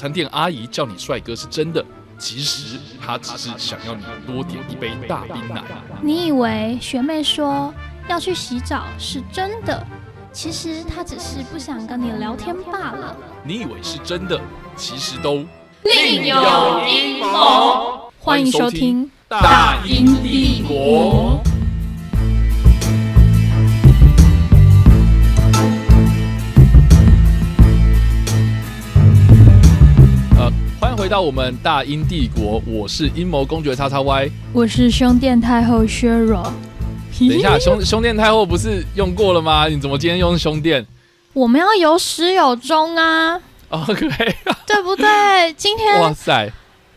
餐店阿姨叫你帅哥是真的，其实她只是想要你多点一杯大冰奶。你以为学妹说要去洗澡是真的，其实她只是不想跟你聊天罢了。你以为是真的，其实都另有阴谋。欢迎收听《大英帝国》。到我们大英帝国，我是阴谋公爵叉叉 Y。我是胸垫太后削弱。等一下，胸胸垫太后不是用过了吗？你怎么今天用胸垫我们要有始有终啊，？OK，对不对？今天哇塞，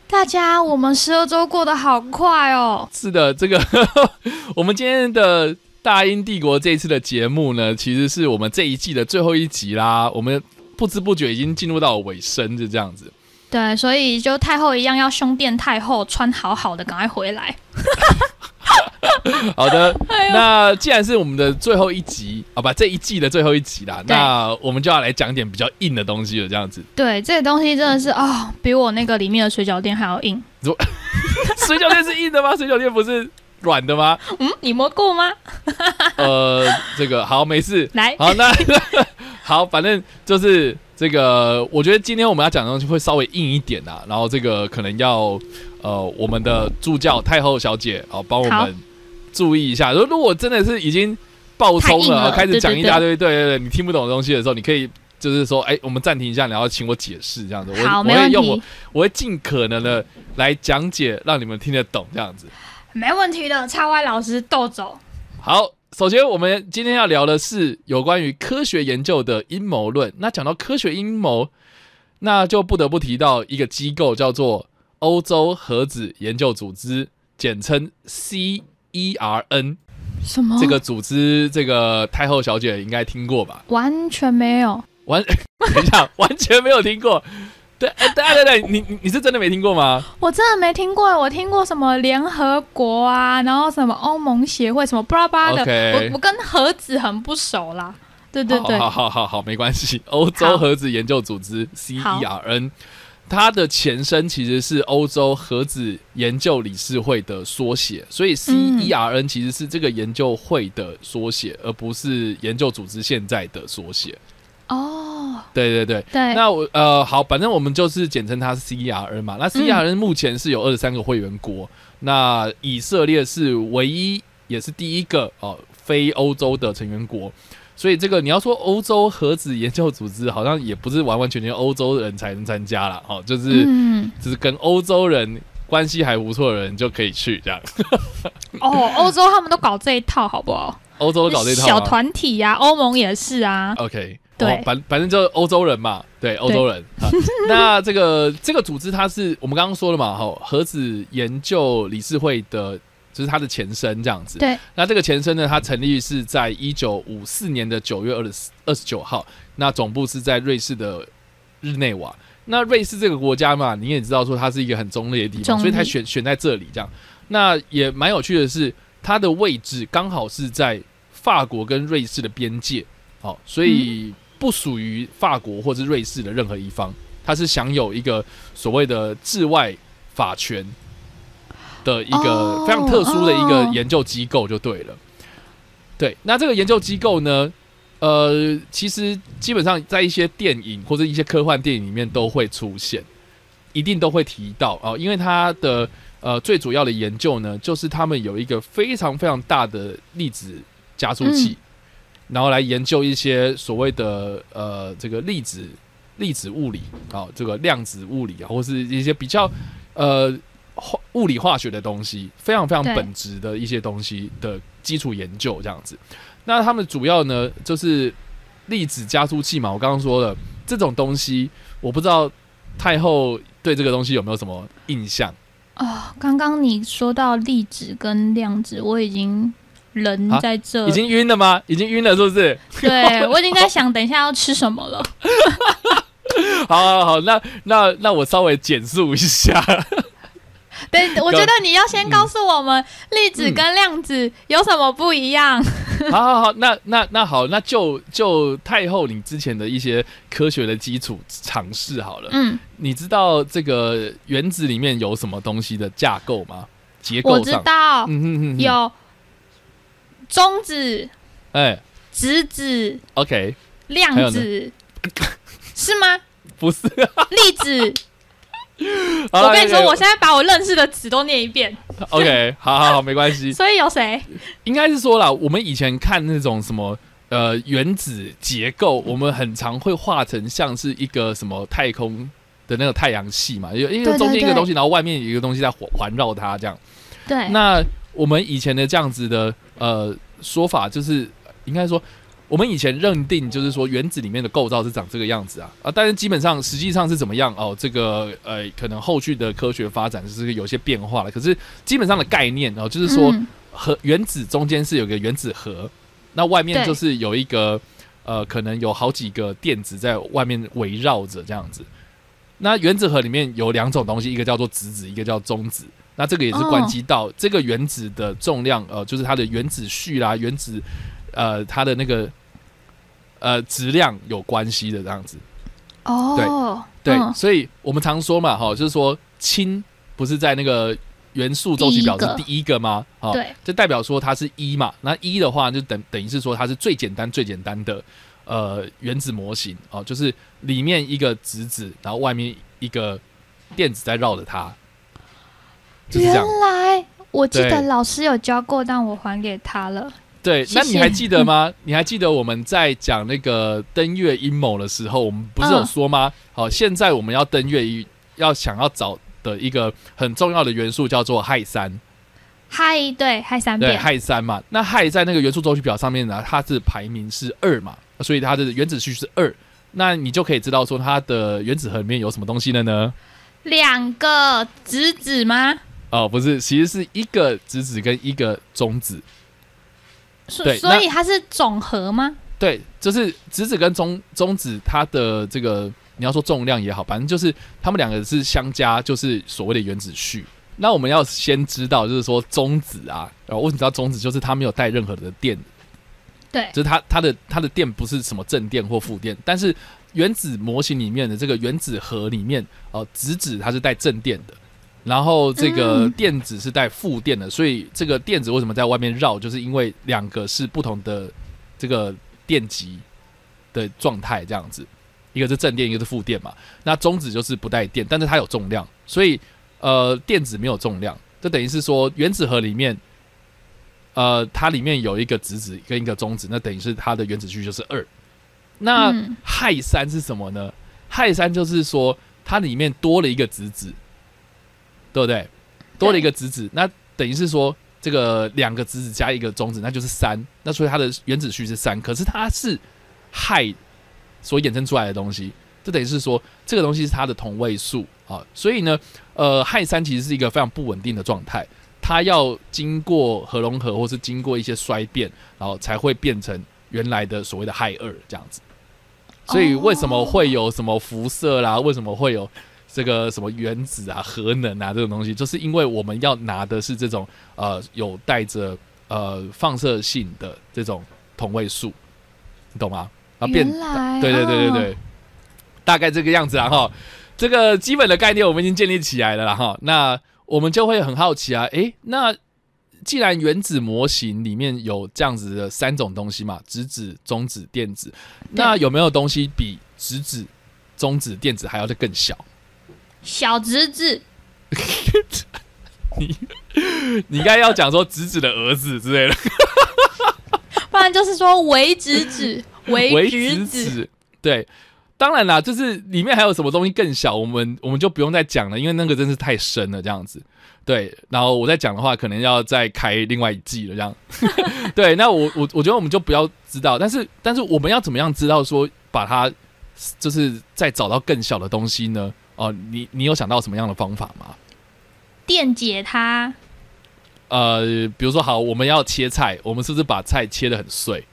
大家，我们十二周过得好快哦。是的，这个 我们今天的大英帝国这一次的节目呢，其实是我们这一季的最后一集啦。我们不知不觉已经进入到尾声，就这样子。对，所以就太后一样要胸垫太后，穿好好的，赶快回来。好的，哎，那既然是我们的最后一集好吧，这一季的最后一集啦，那我们就要来讲点比较硬的东西了，这样子。对，这个东西真的是哦，比我那个里面的水饺店还要硬。水饺店是硬的吗？水饺店不是软的吗？嗯，你摸过吗？呃，这个好，没事。来，好，那好，反正就是这个，我觉得今天我们要讲的东西会稍微硬一点啊，然后这个可能要呃，我们的助教太后小姐啊，帮我们注意一下。如如果真的是已经爆冲了，了开始讲一大堆，对对对，你听不懂的东西的时候，你可以就是说，哎，我们暂停一下，然后请我解释这样子。我我用我我会尽可能的来讲解，让你们听得懂这样子。没问题的。叉 Y 老师逗走。好，首先我们今天要聊的是有关于科学研究的阴谋论。那讲到科学阴谋，那就不得不提到一个机构，叫做欧洲核子研究组织，简称 CERN。什么？这个组织，这个太后小姐应该听过吧？完全没有。完，等一下，完全没有听过。对，哎，对对对，你你你是真的没听过吗？我真的没听过，我听过什么联合国啊，然后什么欧盟协会，什么巴拉巴拉的。我我跟盒子很不熟啦。对对对，好好好好，没关系。欧洲盒子研究组织 CERN，它的前身其实是欧洲盒子研究理事会的缩写，所以 CERN 其实是这个研究会的缩写，而不是研究组织现在的缩写。哦，对对对。对，那我呃好，反正我们就是简称它是 CERN 嘛。那 CERN 目前是有二十三个会员国，那以色列是唯一也是第一个哦、非欧洲的成员国。所以这个你要说欧洲核子研究组织，好像也不是完完全全欧洲人才能参加了哦，就是、嗯，就是跟欧洲人关系还不错的人就可以去这样。哦，欧洲他们都搞这一套，好不好？欧洲都搞这套吗小团体呀、欧盟也是啊。OK，对哦反反正就是欧洲人嘛，对，欧洲人。啊 那这个这个组织它是我们刚刚说了嘛，哈，核子研究理事会的，就是它的前身这样子。对，那这个前身呢，它成立是在一九五四年的九月二十二十九号，那总部是在瑞士的日内瓦。那瑞士这个国家嘛，你也知道说它是一个很中立的地方，所以它选选在这里这样。那也蛮有趣的是，它的位置刚好是在法国跟瑞士的边界，好、所以不属于法国或是瑞士的任何一方，它是享有一个所谓的治外法权的一个哦非常特殊的一个哦研究机构就对了。对，那这个研究机构呢，呃，其实基本上在一些电影或者一些科幻电影里面都会出现，一定都会提到啊，因为它的呃最主要的研究呢，就是他们有一个非常非常大的粒子加速器，然后来研究一些所谓的呃这个粒子粒子物理啊、这个量子物理啊，或是一些比较呃化物理化学的东西，非常非常本质的一些东西的基础研究这样子。那他们主要呢就是粒子加速器嘛，我刚刚说了这种东西，我不知道太后对这个东西有没有什么印象？哦，刚刚你说到粒子跟量子，我已经人啊在这，已经晕了吗？已经晕了是不是？对 我已经在想等一下要吃什么了。好好好，那那那我稍微简述一下。对，我觉得你要先告诉我们粒子跟量子有什么不一样。好好好，那那那好，那就就太后你之前的一些科学的基础尝试好了。嗯，你知道这个原子里面有什么东西的架构吗？结构我上，知道嗯哼哼哼，有中子、哎质子、，OK，量子，是吗？不是。粒子，我跟你说，我现在把我认识的词都念一遍。OK，好好好，没关系。所以有谁？应该是说了，我们以前看那种什么呃原子结构，我们很常会画成像是一个什么太空的那个太阳系嘛，有一个对对对中间一个东西，然后外面有一个东西在环环绕它这样。对，那我们以前的这样子的呃说法，就是应该说。我们以前认定就是说原子里面的构造是长这个样子啊啊，但是基本上实际上是怎么样哦？这个呃，可能后续的科学发展是有些变化了。可是基本上的概念哦，就是说嗯核原子中间是有个原子核，那外面就是有一个呃，可能有好几个电子在外面围绕着这样子。那原子核里面有两种东西，一个叫做质子，一个叫中子。那这个也是关系到这个原子的重量，呃，就是它的原子序啦、原子呃它的那个呃质量有关系的这样子。哦，对，嗯所以我们常说嘛，哈，就是说氢不是在那个元素周期表是第第一个吗？哦，对，这代表说它是一嘛，那一的话就等等于是说它是最简单最简单的呃原子模型哦，就是里面一个质子，然后外面一个电子在绕着它，就是这样。原来我记得老师有教过，但我还给他了。对，那你还记得吗？你还记得我们在讲那个登月阴谋的时候，我们不是有说吗？好，现在我们要登月，要想要找的一个很重要的元素叫做氦三。氦，对，氦三对，氦三嘛，那氦在那个元素周期表上面呢，它是排名是二嘛，所以它的原子序是二。那你就可以知道说它的原子核里面有什么东西了呢？两个质子吗？哦，不是，其实是一个质子跟一个中子。所对所以它是总和吗？对，就是质子跟中中子，它的这个你要说重量也好，反正就是它们两个是相加，就是所谓的原子序。那我们要先知道，就是说中子啊，然后为什么叫中子？就是它没有带任何的电对，就是它它的它的电不是什么正电或负电，但是原子模型里面的这个原子核里面，呃，质子它是带正电的，然后这个嗯电子是带负电的，所以这个电子为什么在外面绕，就是因为两个是不同的这个电极的状态这样子，一个是正电，一个是负电嘛。那中子就是不带电，但是它有重量，所以呃电子没有重量，这等于是说原子核里面。呃，它里面有一个质子跟一个中子，那等于是它的原子序就是二。那嗯氦三是什么呢？氦三就是说它里面多了一个质子，对不对？多了一个质子，那等于是说这个两个质子加一个中子，那就是三。那所以它的原子序是三，可是它是氦所衍生出来的东西，这等于是说这个东西是它的同位素啊。所以呢，呃，氦三其实是一个非常不稳定的状态。它要经过核融合，或是经过一些衰变，然后才会变成原来的所谓的氦二这样子。所以为什么会有什么辐射啦？为什么会有这个什么原子啊、核能啊这种东西？就是因为我们要拿的是这种呃有带着呃放射性的这种同位素，你懂吗？啊变对对对对哦对，大概这个样子啊哈。这个基本的概念我们已经建立起来了啦哈。那我们就会很好奇啊，诶，那既然原子模型里面有这样子的三种东西嘛，质子、中子、电子，那有没有东西比质子、中子、电子还要再更小？小侄子，你 你应该要讲说侄子的儿子之类的，不然就是说为侄子，微微质质子。子，对。当然啦，就是里面还有什么东西更小，我们我们就不用再讲了，因为那个真是太深了，这样子。对，然后我再讲的话，可能要再开另外一季了，这样。对，那我我我觉得我们就不要知道，但是但是我们要怎么样知道说把它就是再找到更小的东西呢？哦，你你有想到什么样的方法吗？电解它，呃，比如说好，我们要切菜，我们是不是把菜切的很碎？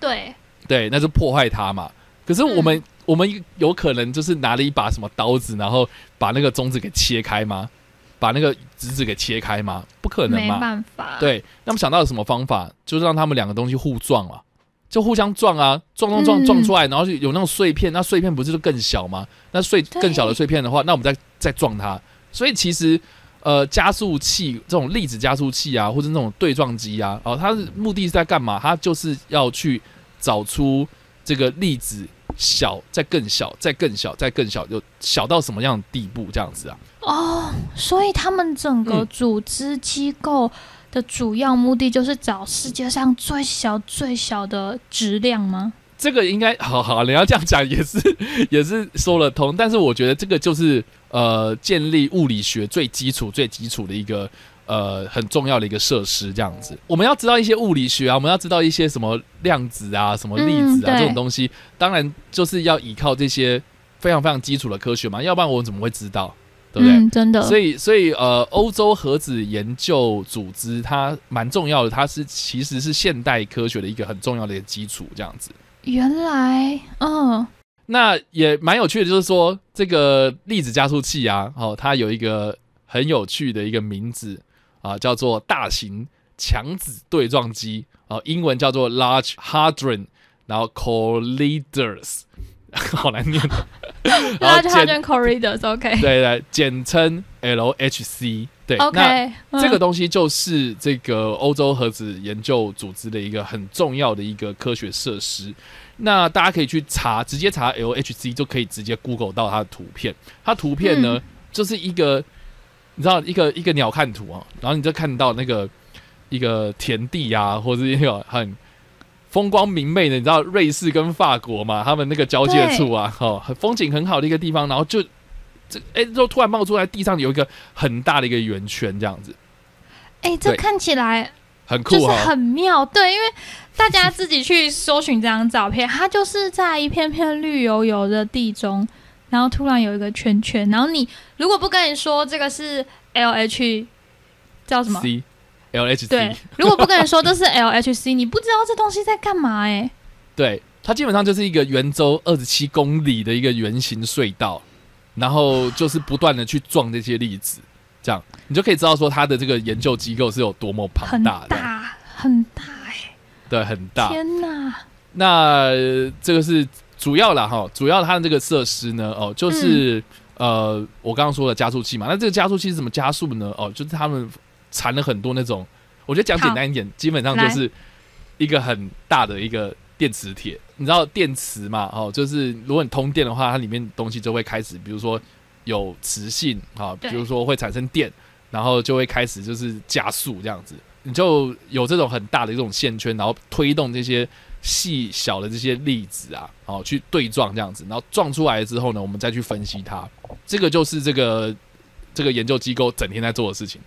对，对，那就破坏它嘛。可是我们、嗯我们有可能就是拿了一把什么刀子，然后把那个中子给切开吗？把那个籽子给切开吗？不可能没。办法，，对，那么想到了什么方法？就是让他们两个东西互撞嘛，就互相撞啊，撞撞撞嗯撞出来，然后就有那种碎片，那碎片不是就更小吗？那碎更小的碎片的话，那我们再再撞它。所以其实呃，加速器这种粒子加速器啊，或者那种对撞机啊，哦，它的目的是在干嘛？它就是要去找出这个粒子小，再更小，再更小，再更小，就小到什么样的地步这样子啊？哦，所以他们整个嗯组织机构的主要目的就是找世界上最小最小的质量吗？这个应该好好，你要这样讲也是 也是说得通，但是我觉得这个就是呃建立物理学最基础最基础的一个呃很重要的一个设施，这样子。我们要知道一些物理学啊，我们要知道一些什么量子啊、什么粒子啊、嗯这种东西，当然就是要依靠这些非常非常基础的科学嘛，要不然我怎么会知道？对不对？嗯，真的，所以，所以呃，欧洲核子研究组织它蛮重要的，它是其实是现代科学的一个很重要的一个基础，这样子。原来，嗯，那也蛮有趣的，就是说这个粒子加速器啊，哦，它有一个很有趣的一个名字啊，叫做大型强子对撞机啊，英文叫做 Large Hadron，然后 Colliders，好难念。然后那就它简就 corridors，OK，对对，简称 LHC。对 OK，这个东西就是这个欧洲核子研究组织的一个很重要的一个科学设施。那大家可以去查，直接查 LHC 就可以直接 Google 到它的图片。它图片呢，就是一个你知道一个一个鸟瞰图啊，然后你就看到那个一个田地啊，或者是一个很风光明媚的，你知道瑞士跟法国嘛，他们那个交界处啊，哦，风景很好的一个地方，然后就这哎，就突然冒出来地上有一个很大的一个圆圈，这样子。哎、这看起来很酷就是、很妙，对，因为大家自己去搜寻这张照片，它就是在一片片绿油油的地中，然后突然有一个圈圈，然后你如果不跟你说这个是 L H 叫什么？C LHC 对，如果不跟你说这是 L H C，你不知道这东西在干嘛哎、对，它基本上就是一个圆周二十七公里的一个圆形隧道，然后就是不断的去撞这些粒子，这样你就可以知道说它的这个研究机构是有多么庞大的，大很大哎、对，很大。天哪！那呃这个是主要啦哈，主要它的这个设施呢，哦，就是、呃我刚刚说的加速器嘛。那这个加速器是怎么加速呢？哦，就是他们缠了很多那种，我觉得讲简单一点，基本上就是一个很大的一个电磁铁。你知道电磁嘛？哦，就是如果你通电的话，它里面东西就会开始，比如说有磁性啊，比如说会产生电，然后就会开始就是加速这样子。你就有这种很大的这种线圈，然后推动这些细小的这些粒子啊，哦，去对撞这样子，然后撞出来之后呢，我们再去分析它。这个就是这个这个研究机构整天在做的事情，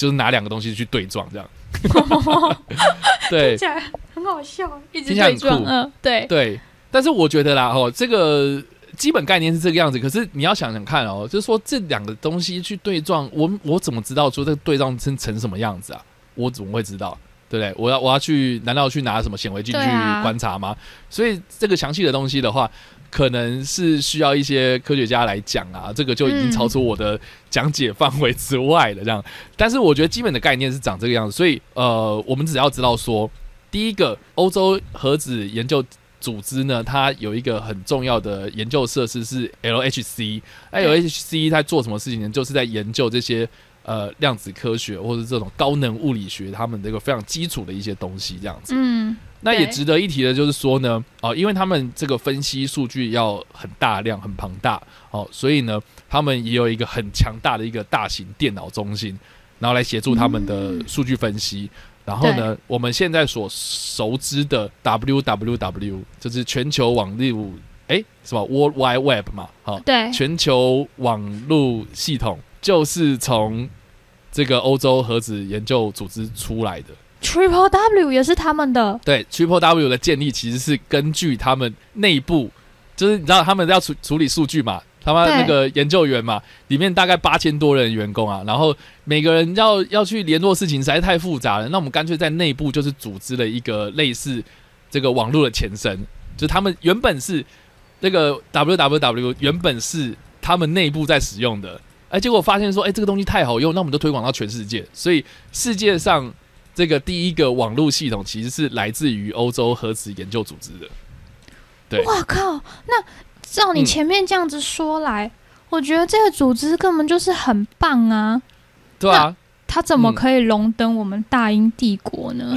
就是拿两个东西去对撞这样。对听起来很好笑，一直对撞，酷嗯，对，对，但是我觉得啦，哦，这个基本概念是这个样子，可是你要想想看哦，就是说这两个东西去对撞，我我怎么知道说这个对撞成成什么样子啊？我怎么会知道？对不对？我要我要去，难道去拿什么显微镜去观察吗？所以这个详细的东西的话，可能是需要一些科学家来讲啊，这个就已经嗯超出我的讲解范围之外了。这样，但是我觉得基本的概念是长这个样子，所以呃，我们只要知道说，第一个，欧洲核子研究组织呢，它有一个很重要的研究设施是 LHC。那 LHC 在做什么事情呢？就是在研究这些呃量子科学或者这种高能物理学他们这个非常基础的一些东西，这样子。嗯，那也值得一提的就是说呢，哦，因为他们这个分析数据要很大量、很庞大，哦，所以呢，他们也有一个很强大的一个大型电脑中心，然后来协助他们的数据分析。然后呢，我们现在所熟知的 WWW 就是全球网络，诶，什么 World Wide Web 嘛，好、对，全球网络系统就是从这个欧洲核子研究组织出来的。Triple W 也是他们的，对，Triple W 的建立其实是根据他们内部，就是你知道他们要处处理数据嘛，他妈对那个研究员嘛，里面大概八千多人员工啊，然后每个人要要去联络事情实在太复杂了，那我们干脆在内部就是组织了一个类似这个网络的前身，就是他们原本是那个 www 原本是他们内部在使用的，哎，结果发现说，哎，这个东西太好用，那我们就推广到全世界，所以世界上这个第一个网络系统其实是来自于欧洲核子研究组织的。对哇靠！那照你嗯前面这样子说来，我觉得这个组织根本就是很棒啊！对啊，它怎么嗯可以荣登我们大英帝国呢？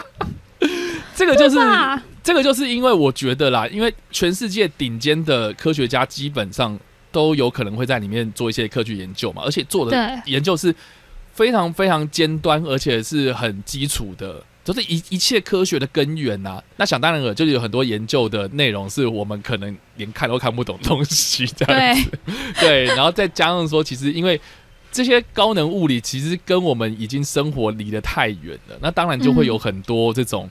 这个就是？这个就是因为我觉得啦，因为全世界顶尖的科学家基本上都有可能会在里面做一些科学研究嘛，而且做的，研究是非常非常尖端，而且是很基础的，就是一一切科学的根源呐、那想当然了，就是有很多研究的内容是我们可能连看都看不懂的东西，这样对，对，然后再加上说，其实因为这些高能物理其实跟我们已经生活离得太远了，那当然就会有很多这种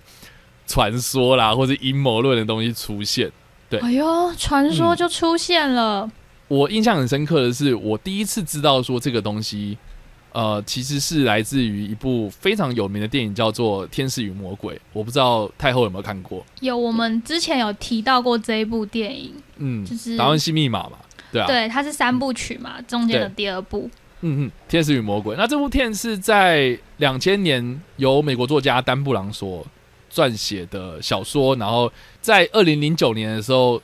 传说啦，或者阴谋论的东西出现。对。哎呦，传说嗯就出现了，我印象很深刻的是，我第一次知道说这个东西，呃，其实是来自于一部非常有名的电影，叫做《天使与魔鬼》。我不知道太后有没有看过？有我们之前有提到过这一部电影，嗯，就是达文西密码嘛，对啊，对，它是三部曲嘛，中间的第二部，嗯嗯，《天使与魔鬼》。那这部片是在两千年由美国作家丹布朗所撰写的小说，然后在二零零九年的时候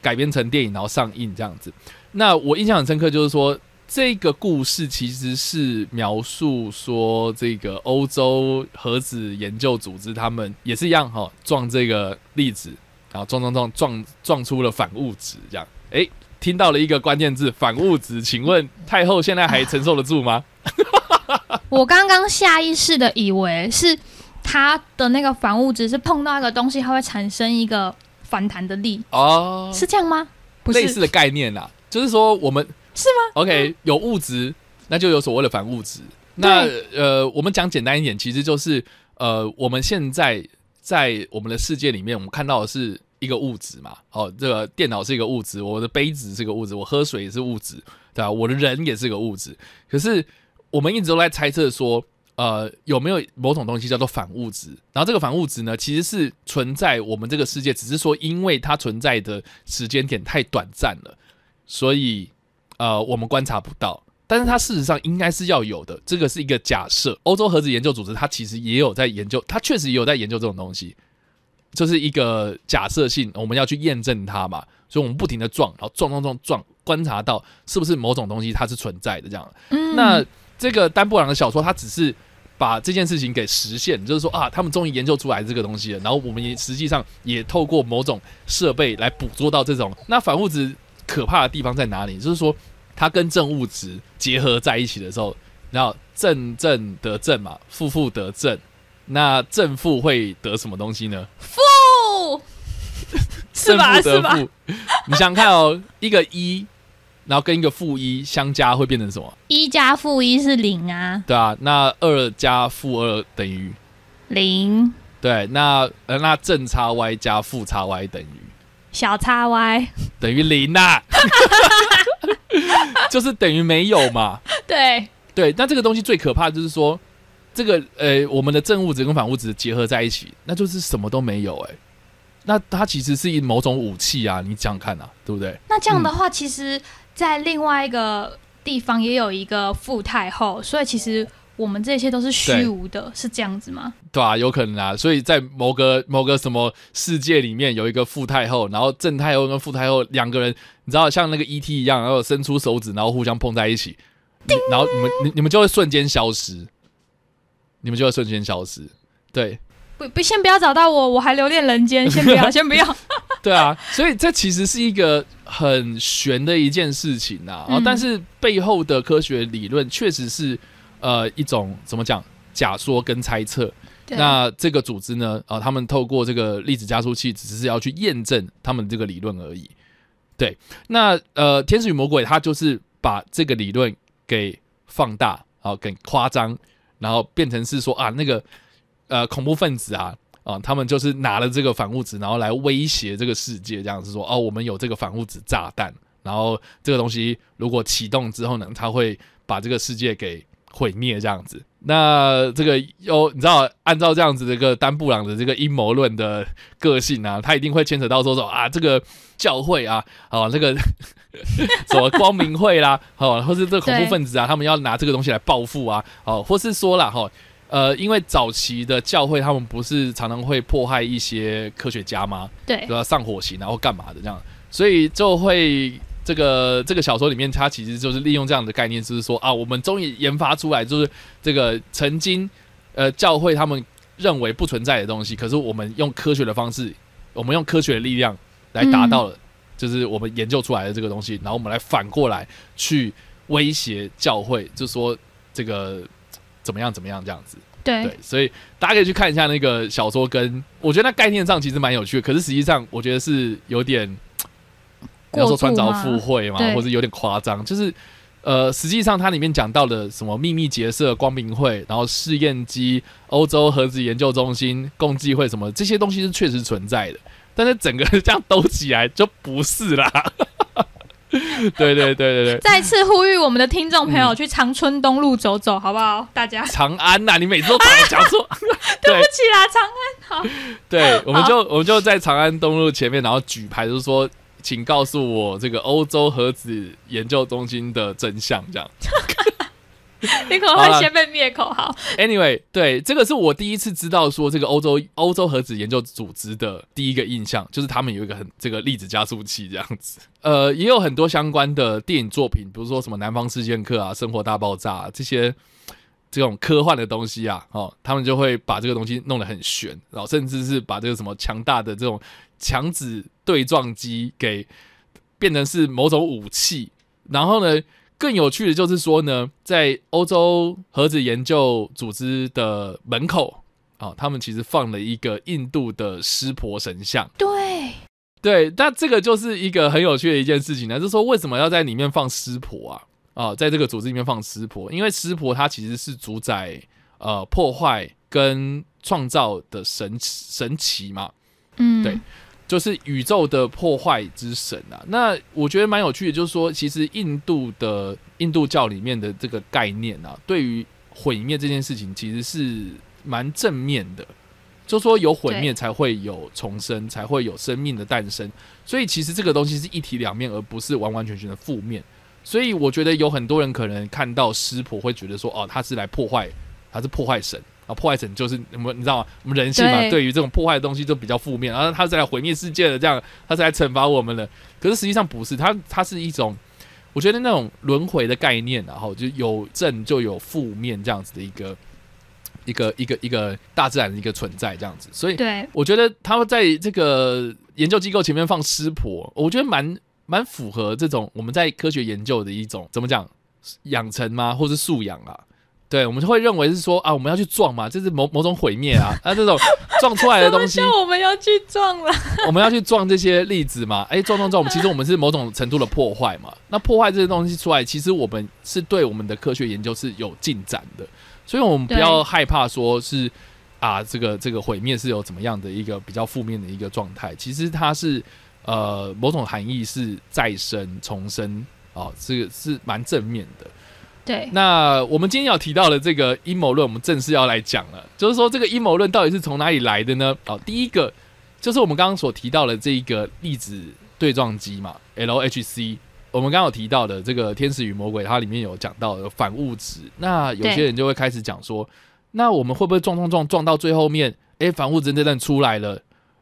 改编成电影，然后上映这样子。那我印象很深刻，就是说这个故事其实是描述说这个欧洲核子研究组织他们也是一样哈、撞这个粒子，然后撞撞撞撞撞出了反物质，这样。诶，听到了一个关键字反物质，请问太后现在还承受得住吗？我刚刚下意识的以为是它的那个反物质是碰到一个东西，它会产生一个反弹的力，哦，是这样吗？不是，类似的概念啦，就是说我们是吗？OK，有物质，那就有所谓的反物质。那呃，我们讲简单一点，其实就是呃，我们现在在我们的世界里面，我们看到的是一个物质嘛。哦，这个电脑是一个物质，我的杯子是一个物质，我喝水也是物质，对吧、我的人也是个物质。可是我们一直都在猜测说，呃，有没有某种东西叫做反物质？然后这个反物质呢，其实是存在我们这个世界，只是说因为它存在的时间点太短暂了，所以呃我们观察不到。但是它事实上应该是要有的，这个是一个假设。欧洲核子研究组织它其实也有在研究，它确实也有在研究这种东西，就是一个假设性，我们要去验证它嘛。所以我们不停的撞，然后撞撞撞撞，观察到是不是某种东西它是存在的这样。嗯那这个丹布朗的小说，它只是把这件事情给实现，就是说啊，他们终于研究出来这个东西了，然后我们也实际上也透过某种设备来捕捉到这种。那反物质可怕的地方在哪里？就是说它跟正物质结合在一起的时候，然后正正得正嘛，负负得正，那正负会得什么东西呢？负，是吧？正负得是吧？负。你想想看哦，一个一，然后跟一个负一相加会变成什么？一加负一是零啊，对啊，那二加负二等于零对，那呃那正差 y 加负差 y 等于小叉 y，等于零呐、就是等于没有嘛。对，对，那这个东西最可怕的就是说，这个呃我们的正物质跟反物质结合在一起，那就是什么都没有哎、那它其实是一某种武器啊，你想想看啊，对不对？那这样的话，其实，在另外一个地方也有一个傅太后，所以其实我们这些都是虚无的，是这样子吗？对啊，有可能啊，所以在某个某个什么世界里面有一个傅太后，然后正太后跟傅太后两个人，你知道像那个 E.T. 一样，然后伸出手指，然后互相碰在一起，然后你们你你们就会瞬间消失，你们就会瞬间消失。对不不，先不要找到我，我还留恋人间，先不要，先不要。对啊，所以这其实是一个很玄的一件事情呐、啊，嗯但是背后的科学理论确实是呃一种怎么讲假说跟猜测。那这个组织呢，啊、他们透过这个粒子加速器，只是要去验证他们这个理论而已。对，那呃，天使与魔鬼，它就是把这个理论给放大，啊，给夸张，然后变成是说啊，那个呃恐怖分子啊，啊，他们就是拿了这个反物质，然后来威胁这个世界，这样子说哦，我们有这个反物质炸弹，然然后这个东西如果启动之后呢，它会把这个世界给毁灭这样子。那这个有你知道，按照这样子的一个丹布朗的这个阴谋论的个性啊，他一定会牵扯到说说啊，这个教会啊，哦，这个 什么光明会啦，哦，或是这个恐怖分子啊，他们要拿这个东西来报复啊，哦，或是说了哈，呃，因为早期的教会他们不是常常会迫害一些科学家吗？对，要上火刑然后干嘛的这样，所以就会。这个这个小说里面，它其实就是利用这样的概念，就是说啊，我们终于研发出来，就是这个曾经呃教会他们认为不存在的东西，可是我们用科学的方式，我们用科学的力量来达到了，就是我们研究出来的这个东西，然后我们来反过来去威胁教会，就说这个怎么样怎么样这样子。对，所以大家可以去看一下那个小说，跟我觉得那概念上其实蛮有趣的，可是实际上我觉得是有点。要说穿凿附会嘛，或者有点夸张，就是呃，实际上它里面讲到的什么秘密结社、光明会，然后试验机、欧洲核子研究中心、共济会什么这些东西是确实存在的，但是整个 这样兜起来就不是啦。对对对对对，再次呼吁我们的听众朋友去长春东路走走，好不好？大家？长安呐，你每次都讲错，对。不起啦，长安好。对，我们就我们就在长安东路前面，然后举牌，就是说。请告诉我这个欧洲核子研究中心的真相，这样。你可能会先被灭口号。Anyway，对，这个是我第一次知道说这个欧洲欧洲核子研究组织的第一个印象，就是他们有一个很这个粒子加速器这样子。呃，也有很多相关的电影作品，比如说什么《南方四剑客》啊，《生活大爆炸》这些这种科幻的东西啊，哦，他们就会把这个东西弄得很悬，然后甚至是把这个什么强大的这种。强子对撞机给变成是某种武器，然后呢，更有趣的就是说呢，在欧洲核子研究组织的门口啊，他们其实放了一个印度的湿婆神像。对，对，那这个就是一个很有趣的一件事情呢，就是说为什么要在里面放湿婆啊？啊，在这个组织里面放湿婆，因为湿婆它其实是主宰呃破坏跟创造的神神奇嘛。嗯，对。就是宇宙的破坏之神啊！那我觉得蛮有趣的，就是说，其实印度的印度教里面的这个概念啊，对于毁灭这件事情，其实是蛮正面的。就说有毁灭才会有重生，才会有生命的诞生。所以其实这个东西是一体两面，而不是完完全全的负面。所以我觉得有很多人可能看到湿婆会觉得说，哦，他是来破坏，他是破坏神。啊，破坏神就是我们，你知道吗？我们人性嘛，对于这种破坏的东西就比较负面。然后他是来毁灭世界的，这样他是来惩罚我们的。可是实际上不是，他他是一种，我觉得那种轮回的概念，然后就有正就有负面这样子的一个一个一个一个大自然的一个存在这样子。所以，我觉得他们在这个研究机构前面放湿婆，我觉得蛮蛮符合这种我们在科学研究的一种怎么讲养成吗，或是素养啊？对，我们就会认为是说啊，我们要去撞嘛，这是某某种毁灭啊，啊，这种撞出来的东西，我们要去撞了，我们要去撞这些粒子嘛，哎，撞撞撞，我们其实我们是某种程度的破坏嘛，那破坏这些东西出来，其实我们是对我们的科学研究是有进展的，所以我们不要害怕说是啊，这个这个毁灭是有怎么样的一个比较负面的一个状态，其实它是呃某种含义是再生重生哦，这个是蛮正面的。对，那我们今天要提到的这个阴谋论，我们正式要来讲了。就是说，这个阴谋论到底是从哪里来的呢？哦，第一个就是我们刚刚所提到的这一个粒子对撞机嘛，LHC。我们刚刚有提到的这个《天使与魔鬼》，它里面有讲到的反物质。那有些人就会开始讲说，那我们会不会撞撞撞撞到最后面，哎，反物质真正出来了，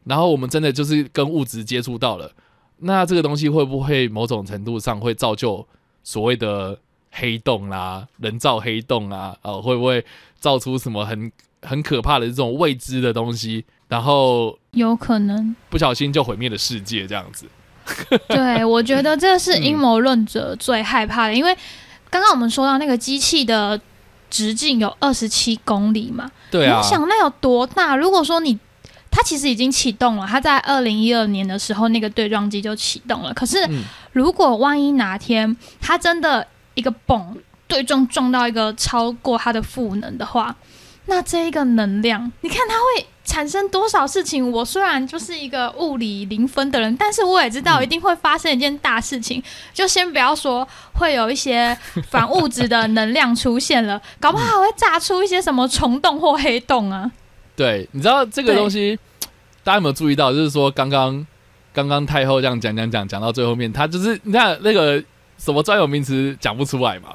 然后我们真的就是跟物质接触到了，那这个东西会不会某种程度上会造就所谓的？黑洞啦，人造黑洞啊，呃，会不会造出什么很很可怕的这种未知的东西？然后有可能不小心就毁灭了世界这样子。对，我觉得这是阴谋论者最害怕的，因为刚刚我们说到那个机器的直径有二十七公里嘛，对啊，你想那有多大？如果说你它其实已经启动了，它在二零一二年的时候那个对撞机就启动了。可是如果万一哪天它真的一个泵对撞撞到一个超过它的负能的话，那这一个能量，你看它会产生多少事情。我虽然就是一个物理零分的人，但是我也知道一定会发生一件大事情。就先不要说会有一些反物质的能量出现了，搞不好会炸出一些什么虫洞或黑洞啊。对，你知道这个东西，大家有没有注意到？就是说，刚刚刚刚太后这样讲讲讲讲到最后面，他就是你看那个什么专有名词讲不出来嘛？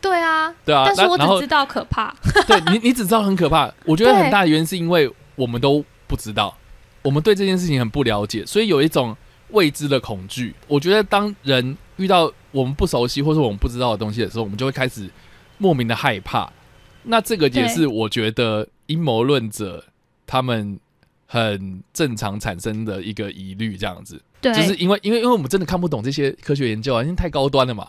对啊，对啊。但是我只知道可怕。对你，你只知道很可怕。我觉得很大的原因是因为我们都不知道，我们对这件事情很不了解，所以有一种未知的恐惧。我觉得当人遇到我们不熟悉或者我们不知道的东西的时候，我们就会开始莫名的害怕。那这个也是我觉得阴谋论者他们很正常产生的一个疑虑，这样子，对，就是因为因为因为我们真的看不懂这些科学研究啊，因为太高端了嘛，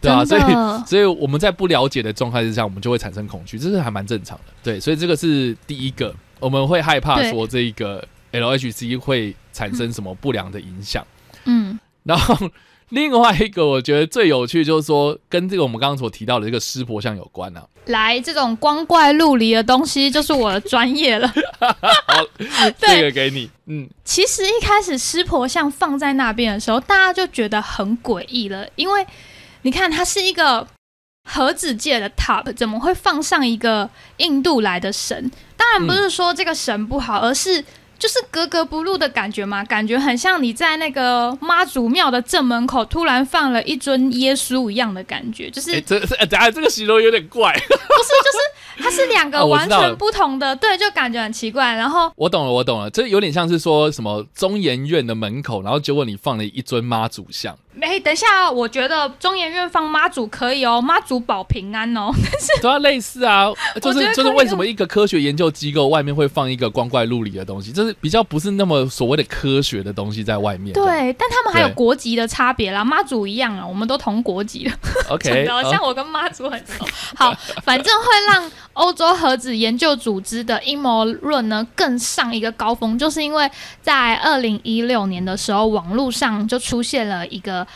对啊，所以所以我们在不了解的状态之下，我们就会产生恐惧，这是还蛮正常的。对，所以这个是第一个，我们会害怕说这一个 LHC 会产生什么不良的影响。嗯，然后 另外一个我觉得最有趣就是说，跟这个我们刚刚所提到的这个湿婆像有关啊。来这种光怪陆离的东西就是我的专业了。好，这对个给你，嗯，其实一开始湿婆像放在那边的时候，大家就觉得很诡异了，因为你看它是一个盒子界的 top，怎么会放上一个印度来的神？当然不是说这个神不好，而是就是格格不入的感觉嘛，感觉很像你在那个妈祖庙的正门口突然放了一尊耶稣一样的感觉，就是哎、这这哎等下这个形容有点怪。不是就是它是两个 完全不同的，对，就感觉很奇怪。然后我懂了，我懂了，这有点像是说什么中研院的门口，然后结果你放了一尊妈祖像。哎，等一下哦，我觉得中研院放妈祖可以哦，妈祖保平安哦。对啊，类似啊，就是就是为什么一个科学研究机构外面会放一个光怪陆离的东西，就是比较不是那么所谓的科学的东西在外面。对，但他们还有国籍的差别啦，妈祖一样啊，我们都同国籍的，，OK，像我跟妈祖很熟。好，反正会让欧洲核子研究组织的阴谋论呢更上一个高峰，就是因为在二零一六年的时候，网络上就出现了一个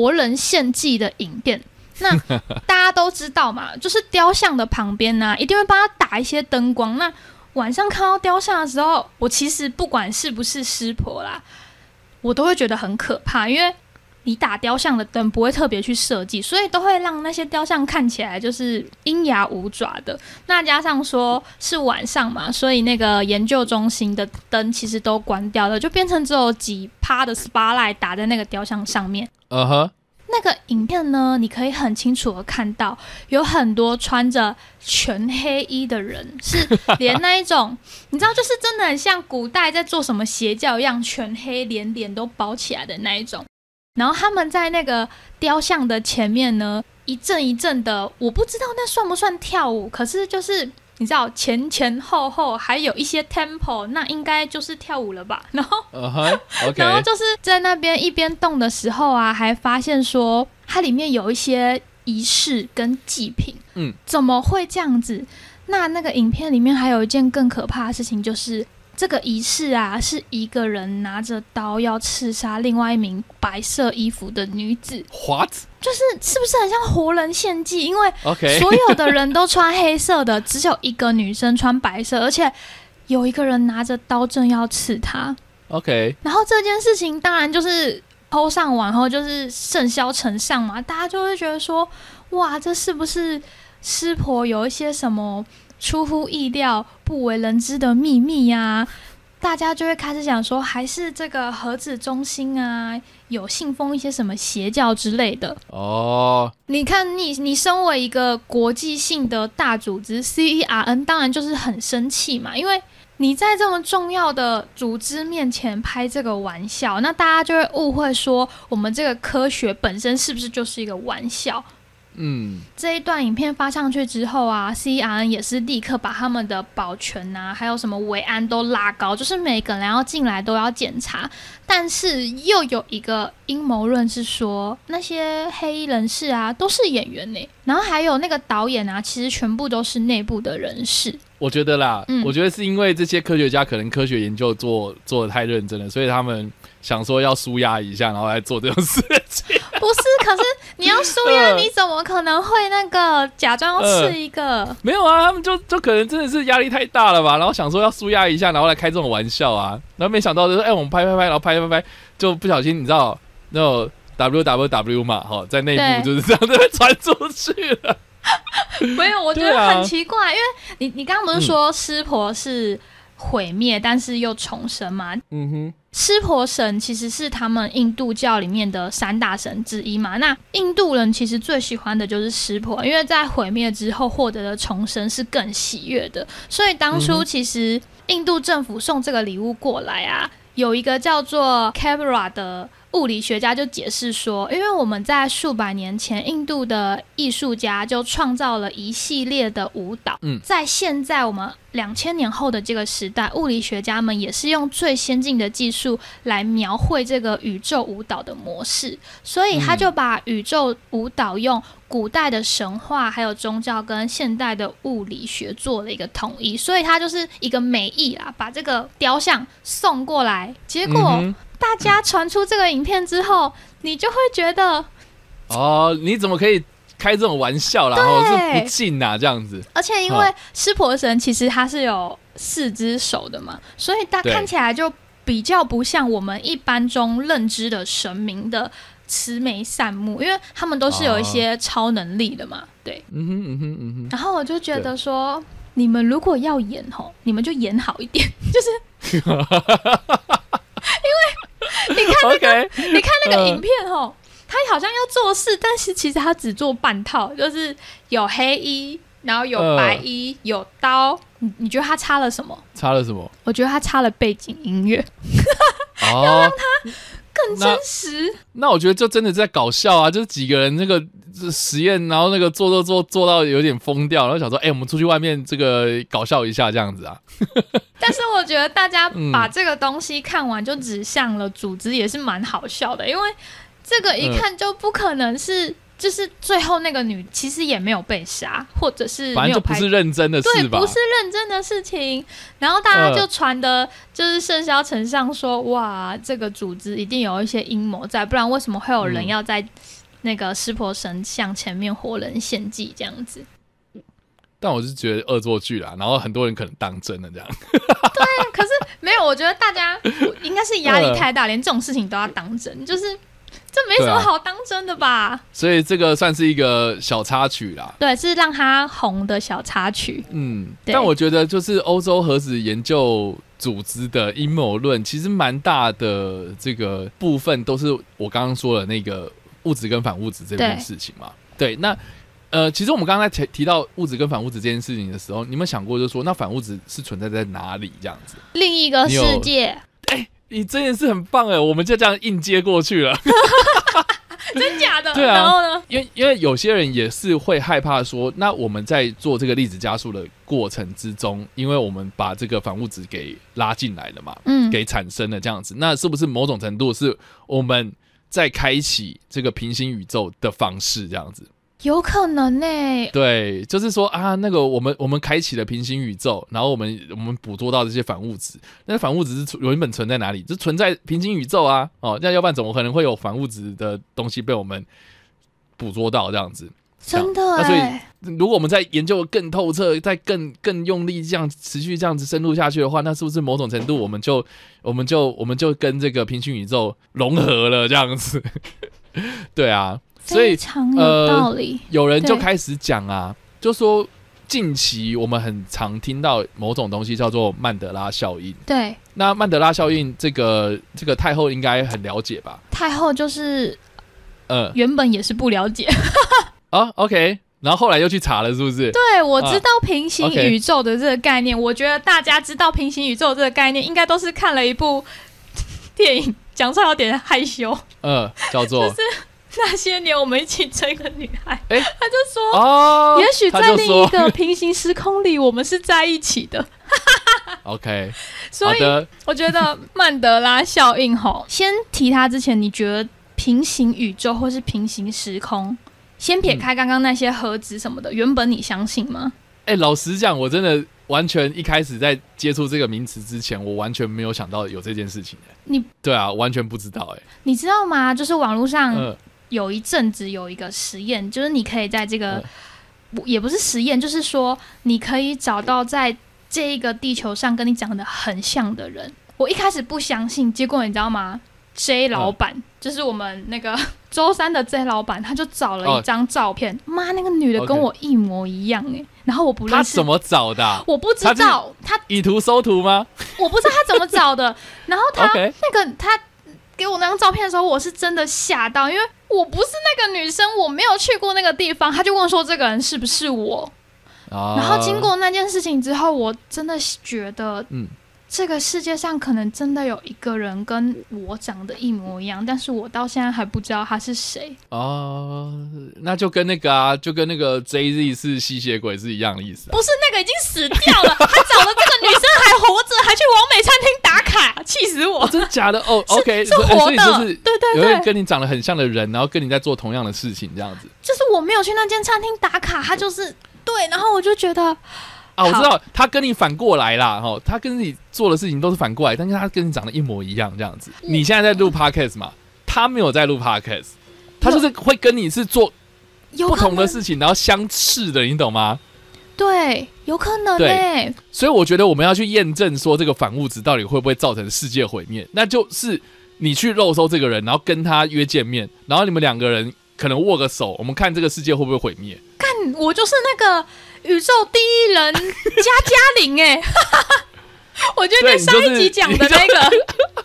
活人献祭的影片。那 大家都知道嘛，就是雕像的旁边呢、一定会帮他打一些灯光。那晚上看到雕像的时候，我其实不管是不是湿婆啦，我都会觉得很可怕，因为你打雕像的灯不会特别去设计，所以都会让那些雕像看起来就是阴牙无爪的。那加上说是晚上嘛，所以那个研究中心的灯其实都关掉了，就变成只有几趴的 spotlight 打在那个雕像上面。嗯哼，那个影片呢，你可以很清楚的看到，有很多穿着全黑衣的人，是连那一种，你知道，就是真的很像古代在做什么邪教一样，全黑，连脸都包起来的那一种。然后他们在那个雕像的前面呢，一阵一阵的，我不知道那算不算跳舞，可是就是你知道前前后后还有一些 tempo，那应该就是跳舞了吧？然后 然后就是在那边一边动的时候啊，还发现说它里面有一些仪式跟祭品。嗯，怎么会这样子？那那个影片里面还有一件更可怕的事情，就是这个仪式啊，是一个人拿着刀要刺杀另外一名白色衣服的女子，What？就是是不是很像活人献祭？因为所有的人都穿黑色的，只有一个女生穿白色，而且有一个人拿着刀正要刺她。OK，然后这件事情当然就是抛上网后，就是甚嚣尘上嘛，大家就会觉得说，哇，这是不是师婆有一些什么出乎意料、不为人知的秘密呀、大家就会开始想说，还是这个盒子中心啊，有信奉一些什么邪教之类的。哦，你看你，你身为一个国际性的大组织 CERN，当然就是很生气嘛，因为你在这么重要的组织面前拍这个玩笑，那大家就会误会说，我们这个科学本身是不是就是一个玩笑？嗯，这一段影片发上去之后啊，CRN 也是立刻把他们的保全啊，还有什么维安都拉高，就是每个人要进来都要检查。但是又有一个阴谋论是说，那些黑衣人士啊都是演员呢，然后还有那个导演啊，其实全部都是内部的人士。我觉得啦，嗯我觉得是因为这些科学家可能科学研究做做的太认真了，所以他们想说要舒压一下，然后来做这种事情。不是，可是你要舒压，嗯你怎么可能会那个假装要吃一个？没有啊，他们就就可能真的是压力太大了吧，然后想说要舒压一下，然后来开这种玩笑啊，然后没想到就是哎、我们拍拍拍，然后拍拍拍，就不小心你知道那种 W W W 嘛，哈，在内部就是这样子被传出去了。没有，我觉得很奇怪，因为你你刚刚不是说湿婆是毁灭，但是又重生吗？嗯哼，湿婆神其实是他们印度教里面的三大神之一嘛。那印度人其实最喜欢的就是湿婆，因为在毁灭之后获得的重生是更喜悦的。所以当初其实印度政府送这个礼物过来啊，有一个叫做 Cabra 的。物理学家就解释说，因为我们在数百年前，印度的艺术家就创造了一系列的舞蹈。嗯。在现在我们两千年后的这个时代，物理学家们也是用最先进的技术来描绘这个宇宙舞蹈的模式，所以他就把宇宙舞蹈用古代的神话、还有宗教跟现代的物理学做了一个统一，所以他就是一个美意啦，把这个雕像送过来，结果大家传出这个影片之后，你就会觉得，哦，你怎么可以开这种玩笑啦？然后是不敬呐、这样子。而且因为湿婆神其实它是有四只手的嘛，所以它看起来就比较不像我们一般中认知的神明的慈眉善目，因为他们都是有一些超能力的嘛。对，嗯哼嗯哼嗯哼，然后我就觉得说，你们如果要演吼，你们就演好一点，就是 因为 你看那个你看那个嗯影片哦，他好像要做事，但是其实他只做半套，就是有黑衣，然后有白衣，有刀。你你觉得他插了什么？插了什么？我觉得他插了背景音乐，哦，更真实。那我觉得就真的在搞笑啊，就是几个人那个实验，然后那个做做做做到有点疯掉，然后想说，哎、我们出去外面这个搞笑一下这样子啊。但是我觉得大家嗯把这个东西看完就指向了组织，也是蛮好笑的，因为这个一看就不可能是。就是最后那个女其实也没有被杀，或者是没有拍反正就不是认真的对，事吧？不是认真的事情。然后大家呃就传的，就是盛嚣尘上说，哇，这个组织一定有一些阴谋在，不然为什么会有人嗯要在那个湿婆神像前面活人献祭这样子？但我是觉得恶作剧啦，然后很多人可能当真了这样。对可是没有，我觉得大家应该是压呃力 太大，连这种事情都要当真，就是这没什么好当真的吧？所以这个算是一个小插曲啦。对，是让他红的小插曲。嗯，但我觉得就是欧洲核子研究组织的阴谋论，其实蛮大的这个部分都是我刚刚说的那个物质跟反物质这件事情嘛。对，那呃，其实我们刚才提提到物质跟反物质这件事情的时候，你有没有想过，就是说那反物质是存在在哪里这样子？另一个世界，你这件事很棒哎，我们就这样硬接过去了。真假的？对啊然后呢？因为因为有些人也是会害怕说，那我们在做这个粒子加速的过程之中，因为我们把这个反物质给拉进来了嘛，嗯，给产生了这样子，那是不是某种程度是我们在开启这个平行宇宙的方式这样子？有可能呢、对，就是说啊，那个我们我们开启了平行宇宙，然后我们我们捕捉到这些反物质，那反物质是存原本存在哪里？就存在平行宇宙啊，哦，那要不然怎么可能会有反物质的东西被我们捕捉到这样子？真的那所以哎、如果我们在研究得更透彻，再更更用力这样持续这样子深入下去的话，那是不是某种程度我们就我们就我们就跟这个平行宇宙融合了这样子？对啊，所以非常有呃道理。有人就开始讲啊，就说近期我们很常听到某种东西叫做曼德拉效应。对，那曼德拉效应这个这个太后应该很了解吧？太后就是呃原本也是不了解，啊，OK，然后后来又去查了，是不是？对我知道平行宇宙的这个概念，我觉得大家知道平行宇宙这个概念，应该都是看了一部电影，讲出来有点害羞。嗯，叫做 那些年我们一起追的女孩，哎他就说，哦，也许在另一个平行时空里，我们是在一起的。OK，所以，我觉得曼德拉效应吼，先提他之前，你觉得平行宇宙或是平行时空，先撇开刚刚那些盒子什么的，原本你相信吗？哎、老实讲，我真的完全一开始在接触这个名词之前，我完全没有想到有这件事情、欸。你对啊，完全不知道哎、你知道吗？就是网络上嗯有一阵子有一个实验，就是你可以在这个、嗯。也不是实验，就是说你可以找到在这一个地球上跟你长得很像的人。我一开始不相信，结果你知道吗？J 老板、就是我们那个周三的 J 老板，他就找了哦。一张照片，妈、那个女的跟我一模一样哎、然后我不认识。他怎，么找的啊、我不知道他以图搜图吗？我不知道他怎么找的，然后他那个他给我那张照片的时候，我是真的吓到，因为我不是那个女生，我没有去过那个地方。他就问说这个人是不是我？啊然后经过那件事情之后，我真的觉得，嗯这个世界上可能真的有一个人跟我长得一模一样，但是我到现在还不知道他是谁。哦，那就跟那个啊，就跟那个 JZ 是吸血鬼是一样的意思、啊。不是那个已经死掉了，他找了这个女生还活着，还去王美餐厅打卡，气死我！哦，真的假的？哦，OK，是活的，所以就是对对有跟你长得很像的人，然后跟你在做同样的事情，这样子就是我没有去那间餐厅打卡，他就是对，然后我就觉得。啊，我知道他跟你反过来啦，哈，他跟你做的事情都是反过来，但是他跟你长得一模一样，这样子。你现在在录 podcast 嘛，他没有在录 podcast，他就是会跟你是做不同的事情，然后相似的，你懂吗？对，有可能对欸所以我觉得我们要去验证说这个反物质到底会不会造成世界毁灭，那就是你去肉搜这个人，然后跟他约见面，然后你们两个人可能握个手，我们看这个世界会不会毁灭。嗯我就是那个宇宙第一人加加林哎、我就跟上一集讲的那个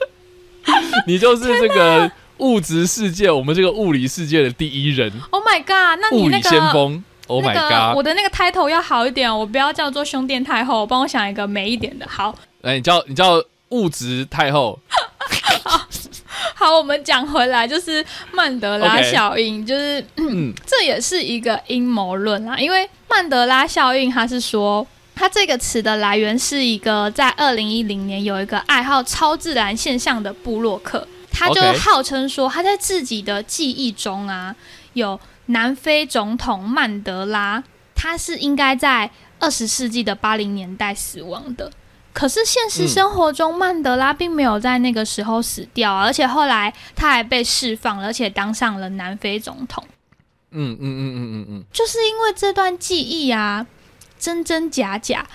你就是这个物质世界，我们这个物理世界的第一人，，Oh my god！那你物理那个先锋。Oh my god！我的那个 title 要好一点哦，我不要叫做胸垫太后，帮我想一个美一点的。好，哎，你叫你叫物质太后，好，我们讲回来，就是曼德拉 OK 效应就是嗯 这也是一个阴谋论啦，因为曼德拉效应，它是说。它这个词的来源是一个在二零一零年有一个爱好超自然现象的布洛克，他就 OK 号称说他在自己的记忆中啊，有南非总统曼德拉，他是应该在二十世纪的八零年代死亡的。可是现实嗯生活中，曼德拉并没有在那个时候死掉啊，而且后来他还被释放了，而且当上了南非总统。嗯嗯嗯嗯嗯嗯，就是因为这段记忆啊，真真假假，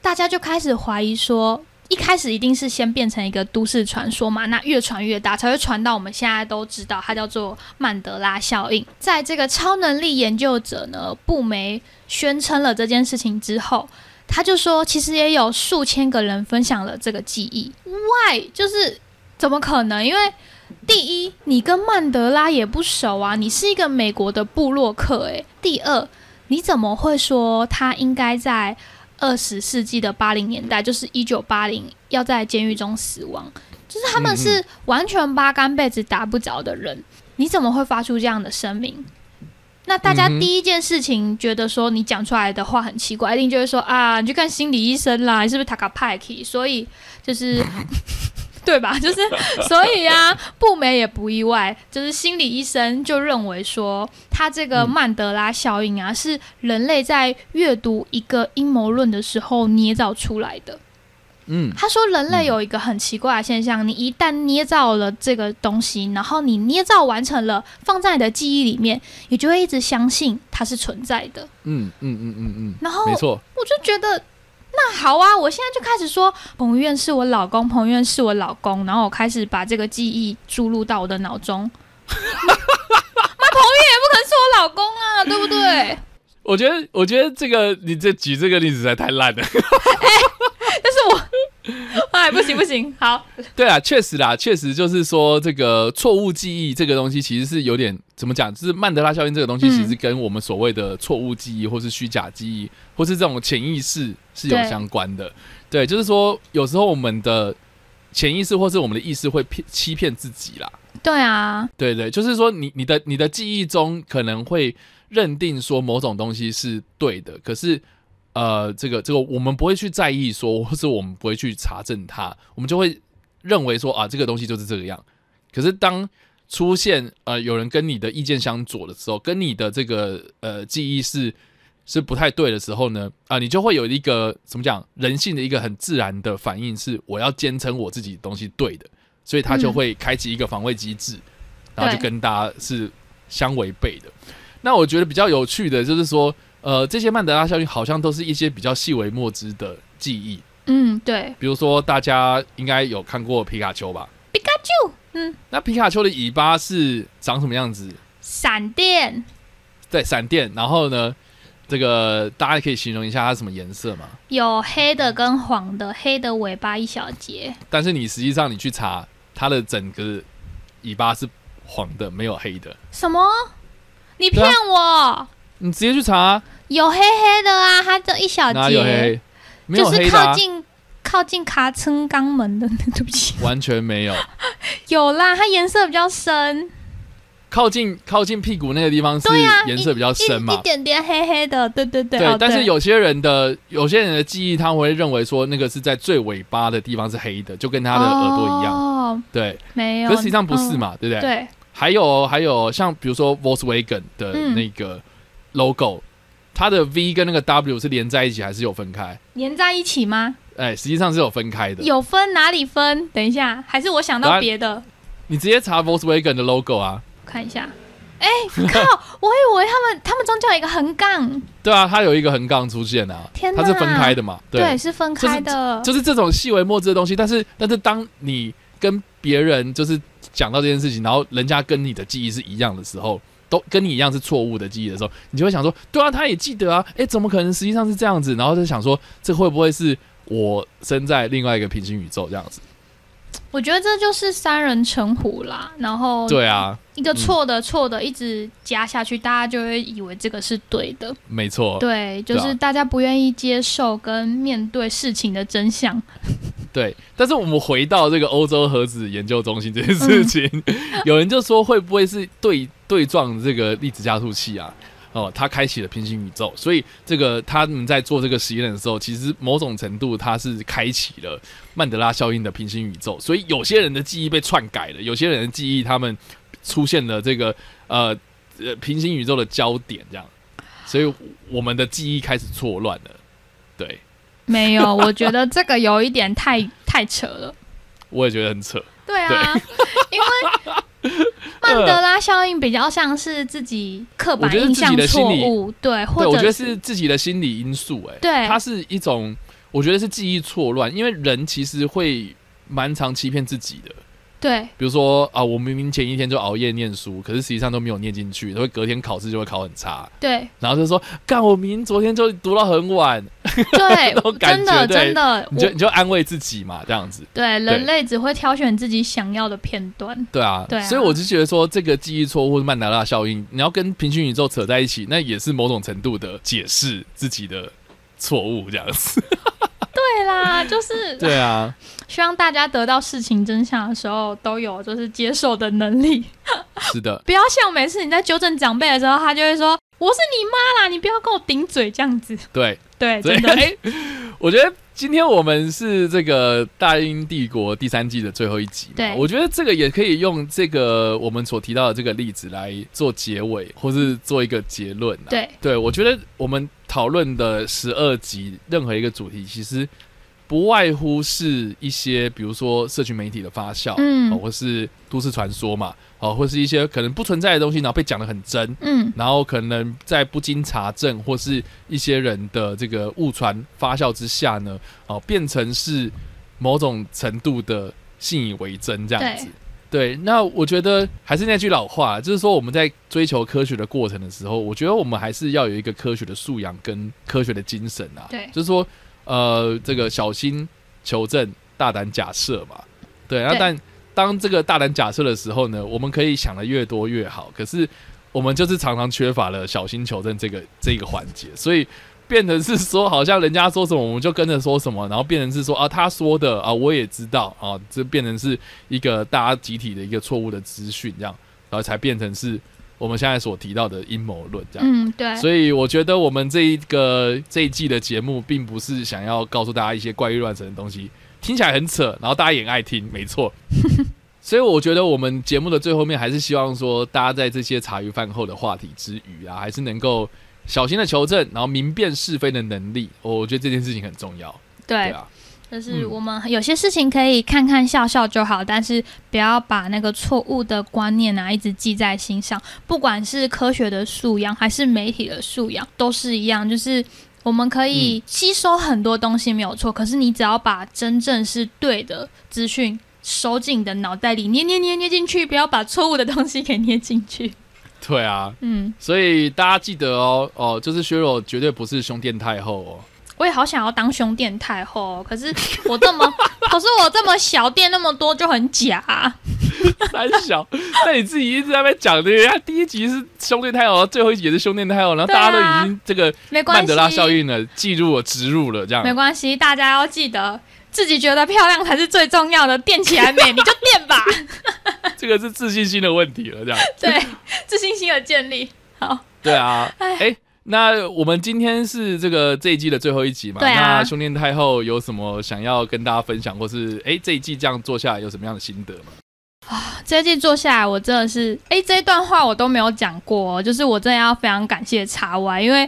大家就开始怀疑说，一开始一定是先变成一个都市传说嘛，那越传越大，才会传到我们现在都知道，它叫做曼德拉效应。在这个超能力研究者呢，布梅宣称了这件事情之后。他就说，其实也有数千个人分享了这个记忆。Why？就是怎么可能？因为第一，你跟曼德拉也不熟啊，你是一个美国的布洛克诶。第二，你怎么会说他应该在二十世纪的八零年代，就是一九八零，要在监狱中死亡？就是他们是完全八竿被子打不着的人，你怎么会发出这样的声明？那大家第一件事情觉得说你讲出来的话很奇怪，一定就会说啊，你去看心理医生啦，你是不是塔卡派克？所以就是 对吧？就是所以啊，布美也不意外，就是心理医生就认为说，他这个嗯曼德拉效应啊，是人类在阅读一个阴谋论的时候捏造出来的。嗯他说，人类有一个很奇怪的现象，你一旦捏造了这个东西，然后你捏造完成了，放在你的记忆里面，你就会一直相信它是存在的。嗯嗯嗯嗯嗯，然后没错，我就觉得，那好啊，我现在就开始说彭于晏是我老公，彭于晏是我老公，然后我开始把这个记忆注入到我的脑中。那，彭于晏也不可能是我老公啊，对不对？我觉得我觉得这个你这举这个例子实在太烂了。哎，不行不行，好，对啊，确实啦，确实就是说这个错误记忆这个东西其实是有点怎么讲，就是曼德拉效应这个东西，嗯其实跟我们所谓的错误记忆或是虚假记忆，或是这种潜意识是有相关的。对，就是说有时候我们的潜意识或是我们的意识会骗欺骗自己啦。对啊，对对，就是说你你的你的记忆中可能会认定说某种东西是对的，可是呃，这个这个我们不会去在意说，或是我们不会去查证它，我们就会认为说啊，这个东西就是这个样。可是当出现呃有人跟你的意见相左的时候，跟你的这个呃记忆是是不太对的时候呢，啊、你就会有一个怎么讲人性的一个很自然的反应，是我要坚称我自己的东西对的，所以他就嗯会开启一个防卫机制，然后就跟大家是相违背的。那我觉得比较有趣的就是说，呃，这些曼德拉效应好像都是一些比较细微末知的记忆，嗯，对，比如说大家应该有看过皮卡丘吧？皮卡丘，嗯，那皮卡丘的尾巴是长什么样子？闪电，对，闪电。然后呢，这个大家可以形容一下它什么颜色吗？有黑的跟黄的，黑的尾巴一小节。但是你实际上你去查它的整个尾巴是黄的，没有黑的。什么？你骗我？你直接去查，有黑黑的啊，它这一小哪有黑节，？没有就是黑的、啊靠，近靠近卡称肛门的，对不起，完全没有。有啦，它颜色比较深，靠近靠近屁股那个地方是对啊颜色比较一深嘛一？点点黑黑的，对对对。哦但是有些人的有些人的记忆，他会认为说那个是在最尾巴的地方是黑的，就跟他的耳朵一样。哦，对，没有，可是实际上不是嘛，对不对？嗯？对，还有还有像比如说 Volkswagen 的嗯那个 logo，、它的 V 跟那个 W 是连在一起还是有分开？连在一起吗？哎，实际上是有分开的。有分哪里分？等一下，还是我想到别的，你直接查 Volkswagen 的 logo 啊，看一下。哎，靠！我以为他们他们中间有一个横杠，对啊，它有一个横杠出现啊，天哪它是分开的嘛？对，是分开的，就是这种细微末致的东西，但是但是当你跟别人就是讲到这件事情，然后人家跟你的记忆是一样的时候，跟你一样是错误的记忆的时候，你就会想说，对啊，他也记得啊，诶，怎么可能实际上是这样子？然后就想说，这会不会是我身在另外一个平行宇宙这样子？我觉得这就是三人成虎啦。然后对啊，一个错的错的一直加下去，大家就会以为这个是对的。没错，对，就是大家不愿意接受跟面对事情的真相。对，但是我们回到这个欧洲核子研究中心这件事情，有人就说会不会是对对撞这个粒子加速器啊？哦，他开启了平行宇宙，所以这个他们在做这个实验的时候，其实某种程度它是开启了曼德拉效应的平行宇宙，所以有些人的记忆被篡改了，有些人的记忆他们出现了这个呃呃平行宇宙的焦点这样，所以我们的记忆开始错乱了。对，没有，我觉得这个有一点太太扯了。我也觉得很扯。对啊，因为 曼德拉效应比较像是自己刻板印象错误，对，或，者我觉得是自己的心理因素、哎，对它是一种，我觉得是记忆错乱，因为人其实会蛮常欺骗自己的。对。比如说啊，我明明前一天就熬夜念书，可是实际上都没有念进去，会隔天考试就会考很差，对。然后就说，干，我明明昨天就读到很晚，对 真的真的，你就你就安慰自己嘛，这样子。对人类只会挑选自己想要的片段。对啊，对啊。所以我就觉得说，这个记忆错误曼德拉效应，你要跟平行宇宙扯在一起，那也是某种程度的解释自己的错误，这样子。对啦，就是对啊，希望大家得到事情真相的时候都有就是接受的能力，是的，不要像每次你在纠正长辈的时候，他就会说我是你妈啦，你不要跟我顶嘴这样子。对。对，真的，哎、我觉得今天我们是这个《大英帝国》第三季的最后一集嘛，对我觉得这个也可以用这个我们所提到的这个例子来做结尾，或是做一个结论、啊。对对，我觉得我们讨论的十二集任何一个主题，其实不外乎是一些，比如说社群媒体的发酵，嗯。哦或是都市传说嘛，哦，或是一些可能不存在的东西，然后被讲的很真，嗯，然后可能在不经查证或是一些人的这个误传发酵之下呢，哦，变成是某种程度的信以为真这样子。对，那我觉得还是那句老话，就是说我们在追求科学的过程的时候，我觉得我们还是要有一个科学的素养跟科学的精神啊。对就是说，呃，这个小心求证，大胆假设嘛。对，那但当这个大胆假设的时候呢，我们可以想的越多越好。可是我们就是常常缺乏了小心求证这个这个环节，所以变成是说，好像人家说什么我们就跟着说什么，然后变成是说啊他说的啊我也知道啊，这变成是一个大家集体的一个错误的资讯，这样，然后才变成是我们现在所提到的阴谋论这样。嗯，对，所以我觉得我们这一个这一季的节目，并不是想要告诉大家一些怪力乱神的东西，听起来很扯，然后大家也爱听，没错。所以我觉得我们节目的最后面，还是希望说，大家在这些茶余饭后的话题之余啊，还是能够小心的求证，然后明辨是非的能力，我觉得这件事情很重要。对对，啊，就是嗯我们有些事情可以看看笑笑就好，但是不要把那个错误的观念啊一直记在心上。不管是科学的素养还是媒体的素养，都是一样，就是。我们可以吸收很多东西没有错，可是你只要把真正是对的资讯收进你的脑袋里，捏捏捏捏进去，不要把错误的东西给捏进去。对啊，嗯，所以大家记得哦哦，就是削弱绝对不是胸垫太厚哦。我也好想要当胸垫太后，可是我这么，可是我这么小，垫那么多就很假。啊、胆小，那你自己一直在那边讲的，人家第一集是胸垫太厚，最后一集也是胸垫太厚，然后大家都已经这个曼德拉效应了，记住我、植入了，这样没关系，大家要记得自己觉得漂亮才是最重要的，垫起来美 你就垫吧。这个是自信心的问题了，这样 对，自信心的建立。好，对啊，哎哎。那我们今天是这个这一季的最后一集嘛？对啊那兄弟太后有什么想要跟大家分享，或是哎这一季这样做下来有什么样的心得吗？这一季做下来，我真的是，哎，这一段话我都没有讲过哦，就是我真的要非常感谢查 Y，因为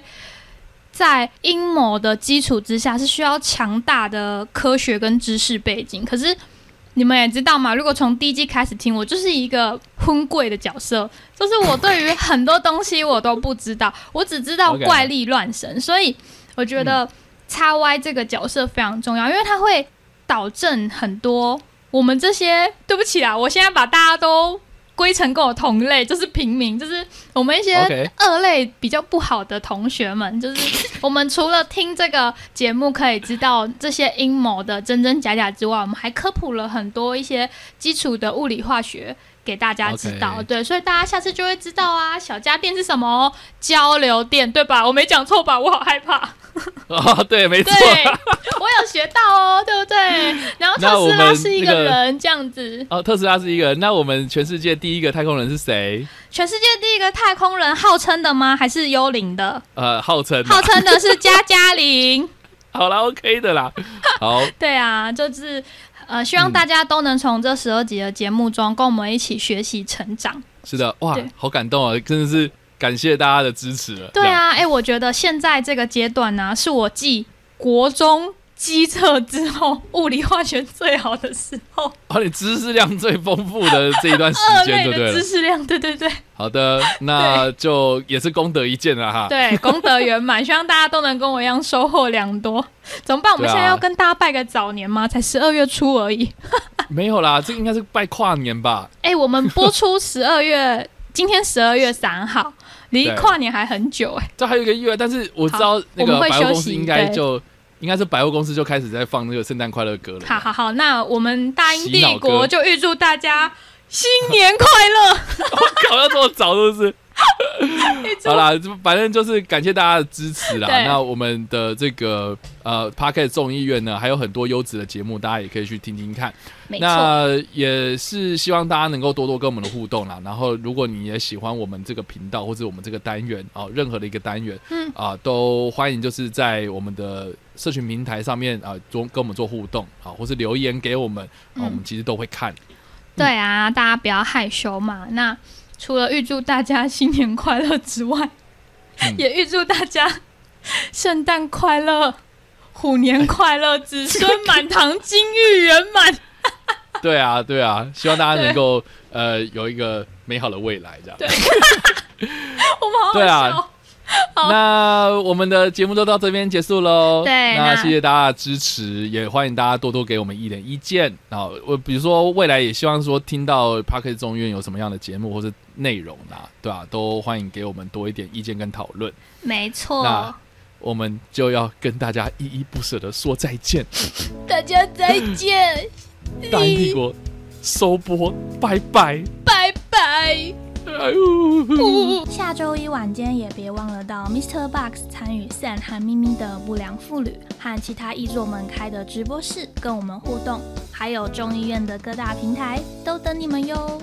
在阴谋的基础之下，是需要强大的科学跟知识背景。可是你们也知道嘛，如果从第一季开始听，我就是一个昏贵的角色，就是我对于很多东西我都不知道，我只知道怪力乱神，所以我觉得叉 Y 这个角色非常重要，因为它会导正很多我们这些。对不起啦，我现在把大家都归成跟我同类，就是平民，就是我们一些二类比较不好的同学们，就是 我们除了听这个节目可以知道这些阴谋的真真假假之外，我们还科普了很多一些基础的物理化学。给大家知道对，所以大家下次就会知道啊，小家电是什么哦？交流电，对吧？我没讲错吧？我好害怕。哦，对，没错，，我有学到哦，对不对？然后 特斯拉是一那个个人，这样子。哦，特斯拉是一个人。那我们全世界第一个太空人是谁？全世界第一个太空人，号称的吗？还是幽灵的？呃，号称啊号称的是加加林。好了，OK 的啦。好，对啊，就是呃，希望大家都能从这十二集的节目中，跟我们一起学习成长。是的，哇，好感动啊！真的是感谢大家的支持了。对，啊，哎、我觉得现在这个阶段呢、是我继国中机测之后，物理化学最好的时候，哦，你知识量最丰富的这一段时 二间，对不对。知识量，对对对好的，那就也是功德一件了哈。对，功德圆满，希望大家都能跟我一样收获良多。怎么办？我们现在要跟大家拜个早年吗？才十二月初而已。没有啦，这个应该是拜跨年吧？哎、我们播出十二月，今天十二月三号，离跨年还很久哎、这还有一个意外，但是我知道那个百货应该就应该是百货公司就开始在放那个圣诞快乐歌了。好好好，那我们大英帝国就预祝大家新年快乐。搞要这么早是不是？好啦，反正就是感谢大家的支持啦。那我们的这个呃 p a r k e t 众议院呢，还有很多优质的节目，大家也可以去听听看。那也是希望大家能够多多跟我们的互动啦。然后，如果你也喜欢我们这个频道或者我们这个单元啊、任何的一个单元，嗯啊、都欢迎就是在我们的社群平台上面啊，做、跟我们做互动啊，或是留言给我们我们其实都会看。对啊，大家不要害羞嘛。那除了预祝大家新年快乐之外，嗯也预祝大家圣诞快乐、虎年快乐、子孙 满堂、金玉圆满。对啊，对啊，希望大家能够呃有一个美好的未来，这样。对 我们好好对啊笑。好 那我们的节目就到这边结束喽。对那那谢谢大家的支持，也欢迎大家多多给我们一点意见。然后我比如说未来也希望说听到 p a r k e t 中院有什么样的节目或是内容啦，对吧、都欢迎给我们多一点意见跟讨论。没错那，我们就要跟大家依依不舍的说再见，大家再见，大英帝国收播，拜拜。拜拜。下周一晚间也别忘了到 Mr. Box 参与 San 和咪咪的不良妇女和其他译作们开的直播室，跟我们互动，还有众议院的各大平台都等你们哟。